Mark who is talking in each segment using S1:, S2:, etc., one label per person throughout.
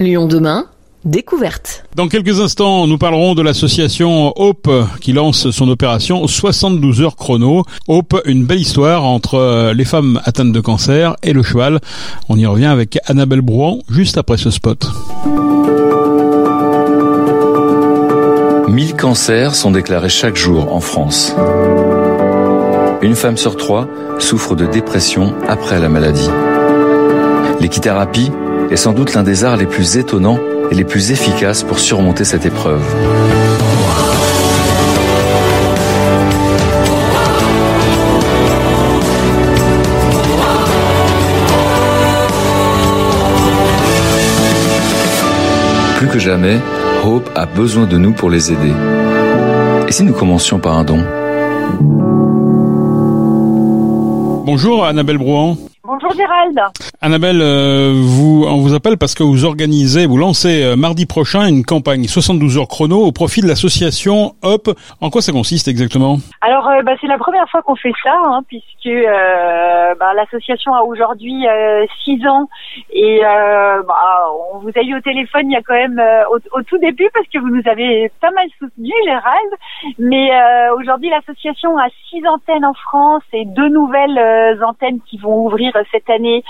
S1: Lyon demain, découverte.
S2: Dans quelques instants, nous parlerons de l'association Hope qui lance son opération 72 heures chrono. Hope, une belle histoire entre euh, les femmes atteintes de cancer et le cheval. On y revient avec Annabelle Brouan juste après ce spot.
S3: 1000 cancers sont déclarés chaque jour en France. Une femme sur trois souffre de dépression après la maladie. L'équithérapie est sans doute l'un des arts les plus étonnants et les plus efficaces pour surmonter cette épreuve. Plus que jamais, Hope a besoin de nous pour les aider. Et si nous commencions par un don?
S2: Bonjour Annabelle Brouan.
S4: Bonjour Gérald.
S2: Annabelle, euh, on vous appelle parce que vous organisez, vous lancez euh, mardi prochain une campagne 72 heures chrono au profit de l'association Hop. En quoi ça consiste exactement?
S4: Alors, euh, bah, c'est la première fois qu'on fait ça, hein, puisque bah, l'association a aujourd'hui 6 ans et bah, on vous a eu au téléphone il y a quand même au, tout début parce que vous nous avez pas mal soutenu, Gérald. Mais aujourd'hui, l'association a 6 antennes en France et deux nouvelles antennes qui vont ouvrir cette année,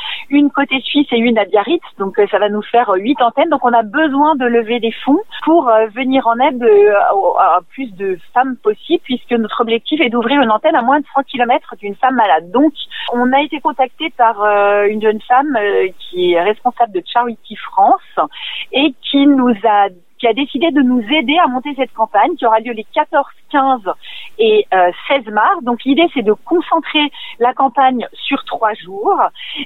S4: côté suisse et une à Biarritz. Donc euh, ça va nous faire euh, huit antennes. Donc on a besoin de lever des fonds pour euh, venir en aide à plus de femmes possible, puisque notre objectif est d'ouvrir une antenne à moins de 100 km d'une femme malade. Donc on a été contacté par une jeune femme qui est responsable de Charity France et qui nous a qui a décidé de nous aider à monter cette campagne qui aura lieu les 14, 15 et 16 mars. Donc l'idée c'est de concentrer la campagne sur trois jours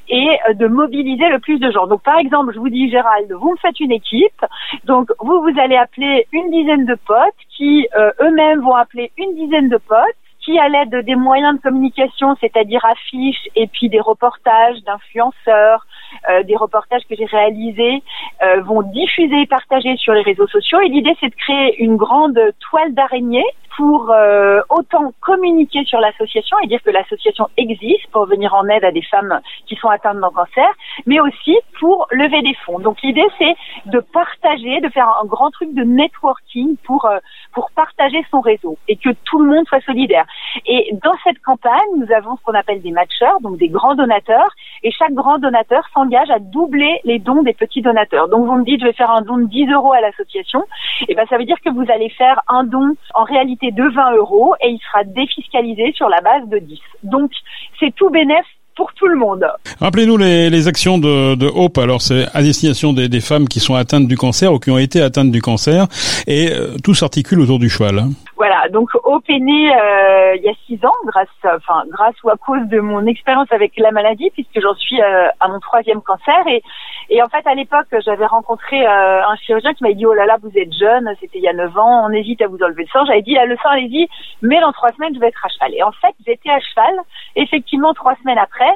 S4: et euh, de mobiliser le plus de gens. Donc par exemple, je vous dis Gérald, vous me faites une équipe, donc vous vous allez appeler une dizaine de potes qui euh, eux-mêmes vont appeler une dizaine de potes qui à l'aide des moyens de communication, c'est-à-dire affiches et puis des reportages d'influenceurs, euh, des reportages que j'ai réalisés, euh, vont diffuser et partager sur les réseaux sociaux. Et l'idée, c'est de créer une grande toile d'araignée pour euh, autant communiquer sur l'association et dire que l'association existe pour venir en aide à des femmes qui sont atteintes d'un cancer, mais aussi pour lever des fonds. Donc l'idée c'est de partager, de faire un grand truc de networking pour euh, pour partager son réseau et que tout le monde soit solidaire. Et dans cette campagne, nous avons ce qu'on appelle des matcheurs, donc des grands donateurs, et chaque grand donateur s'engage à doubler les dons des petits donateurs. Donc vous me dites je vais faire un don de 10 euros à l'association, et ben ça veut dire que vous allez faire un don en réalité de 20 euros et il sera défiscalisé sur la base de 10. Donc c'est tout bénéfice pour tout le monde.
S2: Rappelez-nous les, actions de, de, Hope. Alors c'est à destination des, femmes qui sont atteintes du cancer ou qui ont été atteintes du cancer et euh, tout s'articule autour du cheval. Hein.
S4: Voilà, donc Hope est né euh, il y a six ans grâce, enfin grâce ou à cause de mon expérience avec la maladie puisque j'en suis euh, à mon troisième cancer et et en fait à l'époque j'avais rencontré un chirurgien qui m'a dit oh là là vous êtes jeune, c'était il y a neuf ans, on hésite à vous enlever le sang. J'avais dit le sang allez-y, mais dans trois semaines je vais être à cheval. Et en fait j'étais à cheval effectivement trois semaines après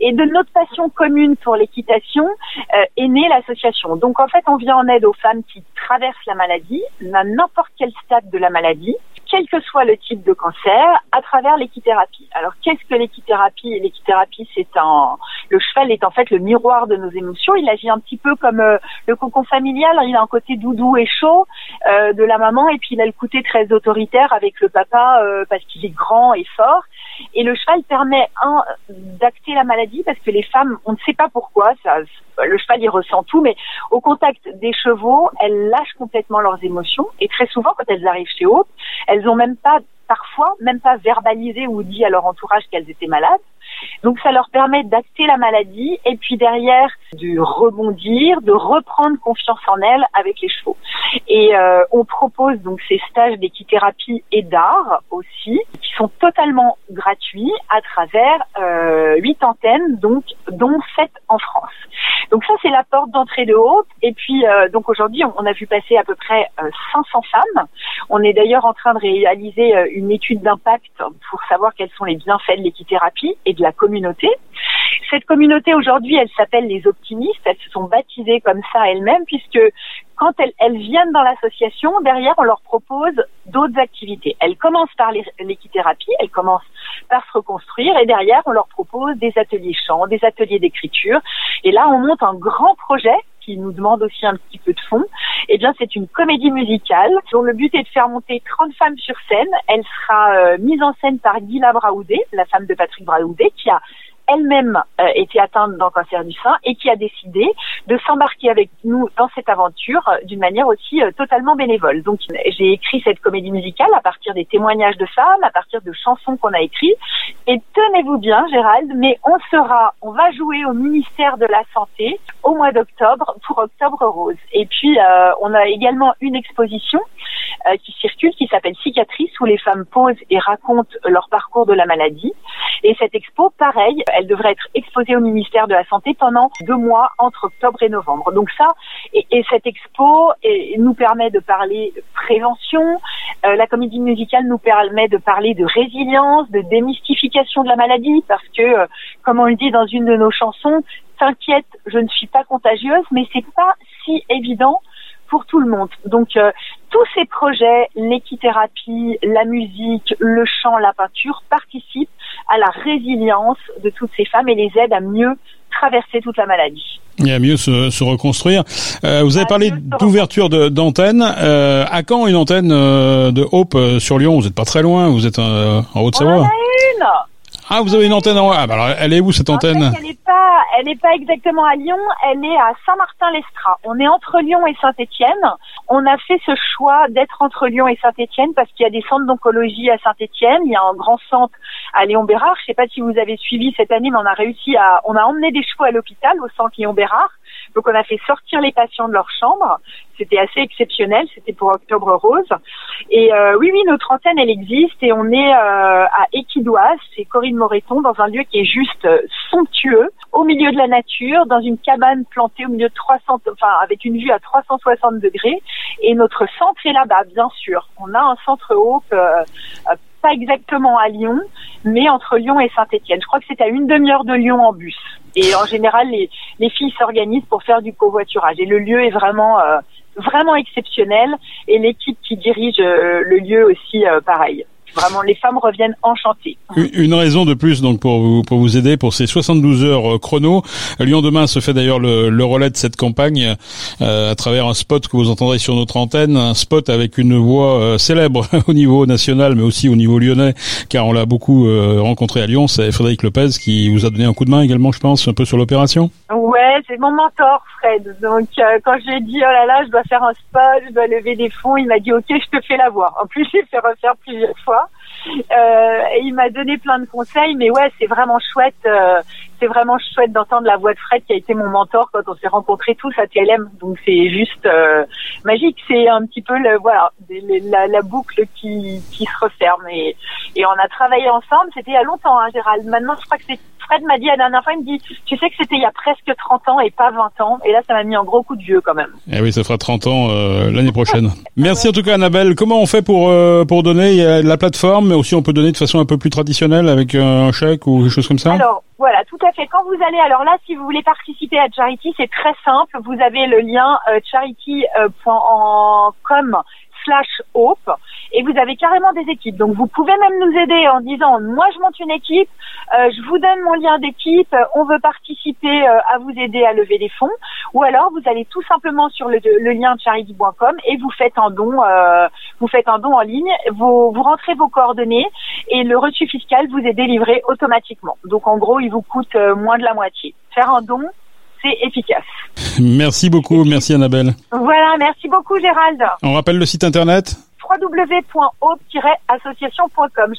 S4: et de notre passion commune pour l'équitation euh, est née l'association. Donc en fait, on vient en aide aux femmes qui traversent la maladie, à n'importe quel stade de la maladie, quel que soit le type de cancer, à travers l'équithérapie. Alors qu'est-ce que l'équithérapie? L'équithérapie, c'est un... Le cheval est en fait le miroir de nos émotions. Il agit un petit peu comme euh, le cocon familial. Il a un côté doudou et chaud euh, de la maman, et puis il a le côté très autoritaire avec le papa parce qu'il est grand et fort. Et le cheval permet un d'acter la maladie parce que les femmes, on ne sait pas pourquoi, ça, le cheval il ressent tout, mais au contact des chevaux, elles lâchent complètement leurs émotions. Et très souvent, quand elles arrivent chez Hope, elles ont même pas, parfois, même pas verbalisé ou dit à leur entourage qu'elles étaient malades. Donc ça leur permet d'acter la maladie et puis derrière de rebondir, de reprendre confiance en elles avec les chevaux. Et euh, on propose donc ces stages d'équithérapie et d'art aussi, qui sont totalement gratuits à travers euh, huit antennes, donc dont sept en France. Donc ça, c'est la porte d'entrée de Haute. Et puis, euh, donc aujourd'hui, on, a vu passer à peu près 500 euh, femmes. On est d'ailleurs en train de réaliser euh, une étude d'impact pour savoir quels sont les bienfaits de l'équithérapie et de la communauté. Cette communauté aujourd'hui, elle s'appelle les optimistes. Elles se sont baptisées comme ça elles-mêmes puisque quand elles, elles viennent dans l'association, derrière, on leur propose d'autres activités. Elles commencent par l'équithérapie, elles commencent par se reconstruire et derrière, on leur propose des ateliers chant, des ateliers d'écriture. Et là, on monte un grand projet qui nous demande aussi un petit peu de fond. Eh bien, c'est une comédie musicale dont le but est de faire monter 30 femmes sur scène. Elle sera euh, mise en scène par Gila Braoudé, la femme de Patrick Braoudé, qui a elle-même euh, été atteinte d'un cancer du sein et qui a décidé de s'embarquer avec nous dans cette aventure euh, d'une manière aussi euh, totalement bénévole. Donc j'ai écrit cette comédie musicale à partir des témoignages de femmes, à partir de chansons qu'on a écrites. Et tenez-vous bien, Gérald, mais on sera, on va jouer au ministère de la Santé au mois d'octobre pour Octobre Rose. Et puis on a également une exposition qui circule qui s'appelle Cicatrice où les femmes posent et racontent leur parcours de la maladie. Et cette expo, pareil, elle devrait être exposée au ministère de la Santé pendant deux mois entre octobre et novembre. Donc ça, et, cette expo nous permet de parler prévention. Euh, la comédie musicale nous permet de parler de résilience, de démystification de la maladie, parce que, euh, comme on le dit dans une de nos chansons, t'inquiète, je ne suis pas contagieuse, mais c'est pas si évident pour tout le monde. Donc euh, tous ces projets, l'équithérapie, la musique, le chant, la peinture participent à la résilience de toutes ces femmes et les aident à mieux traverser toute la maladie.
S2: Et à mieux se, reconstruire. Euh, vous avez parlé d'ouverture d'antenne. Euh, à quand une antenne de Hope sur Lyon? Vous n'êtes pas très loin, vous êtes en Haute-Savoie. Ah, vous avez une antenne en... Ah, bah alors, elle est où cette antenne
S4: Elle n'est pas, elle n'est pas exactement à Lyon. Elle est à Saint-Martin-l'Estrat. On est entre Lyon et Saint-Étienne. On a fait ce choix d'être entre Lyon et Saint-Étienne parce qu'il y a des centres d'oncologie à Saint-Étienne. Il y a un grand centre à Léon Bérard. Je sais pas si vous avez suivi cette année, mais on a réussi à, on a emmené des chevaux à l'hôpital au centre Léon Bérard. Donc on a fait sortir les patients de leur chambre. C'était assez exceptionnel. C'était pour Octobre Rose. Et euh, oui, oui, notre antenne, elle existe et on est euh, à Équidoise, c'est Corinne Moreton, dans un lieu qui est juste euh, somptueux, au milieu de la nature, dans une cabane plantée au milieu de 300, enfin avec une vue à 360 degrés. Et notre centre est là-bas, bien sûr. On a un centre haut pas exactement à Lyon, mais entre Lyon et Saint-Étienne. Je crois que c'est à une demi-heure de Lyon en bus. Et en général, les, les filles s'organisent pour faire du covoiturage. Et le lieu est vraiment euh, vraiment exceptionnel. Et l'équipe qui dirige euh, le lieu aussi, euh, pareil. Vraiment, les femmes reviennent enchantées.
S2: Une raison de plus donc pour vous pour vous aider pour ces 72 heures euh, chrono. Lyon demain se fait d'ailleurs le, le, relais de cette campagne euh, à travers un spot que vous entendrez sur notre antenne, un spot avec une voix euh, célèbre au niveau national mais aussi au niveau lyonnais car on l'a beaucoup rencontré à Lyon, c'est Frédéric Lopez qui vous a donné un coup de main également je pense un peu sur l'opération.
S4: Ouais, c'est mon mentor Fred. Donc quand j'ai dit oh là là, je dois faire un spot, je dois lever des fonds, il m'a dit OK, je te fais la voix. En plus, j'ai fait refaire plusieurs fois. Euh, et il m'a donné plein de conseils, mais ouais, c'est vraiment chouette. Euh, c'est vraiment chouette d'entendre la voix de Fred qui a été mon mentor quand on s'est rencontrés tous à TLM. Donc c'est juste euh, magique. C'est un petit peu le voilà la, la, boucle qui, qui se referme et, et on a travaillé ensemble. C'était il y a longtemps, hein, Gérald. Maintenant, je crois que c'est Fred m'a dit la dernière fois, il me dit, tu sais que c'était il y a presque 30 ans et pas 20 ans. Et là, ça m'a mis un gros coup de vieux quand même.
S2: Eh oui, ça fera 30 ans euh, l'année prochaine. Merci en tout cas, Annabelle. Comment on fait pour euh, pour donner Il y a la plateforme, mais aussi on peut donner de façon un peu plus traditionnelle avec un chèque ou quelque chose comme ça?
S4: Alors voilà, tout à fait. Quand vous allez, alors là, si vous voulez participer à Charity, c'est très simple. Vous avez le lien euh, charity.com slash hope et vous avez carrément des équipes. Donc vous pouvez même nous aider en disant moi je monte une équipe, euh, je vous donne mon lien d'équipe, on veut participer euh, à vous aider à lever des fonds ou alors vous allez tout simplement sur le, lien charity.com et vous faites un don euh, vous faites un don en ligne, vous rentrez vos coordonnées et le reçu fiscal vous est délivré automatiquement. Donc en gros, il vous coûte moins de la moitié. Faire un don, c'est efficace.
S2: Merci beaucoup, merci Annabelle.
S4: Voilà, merci beaucoup Gérald.
S2: On rappelle le site internet
S4: www.aube-association.com.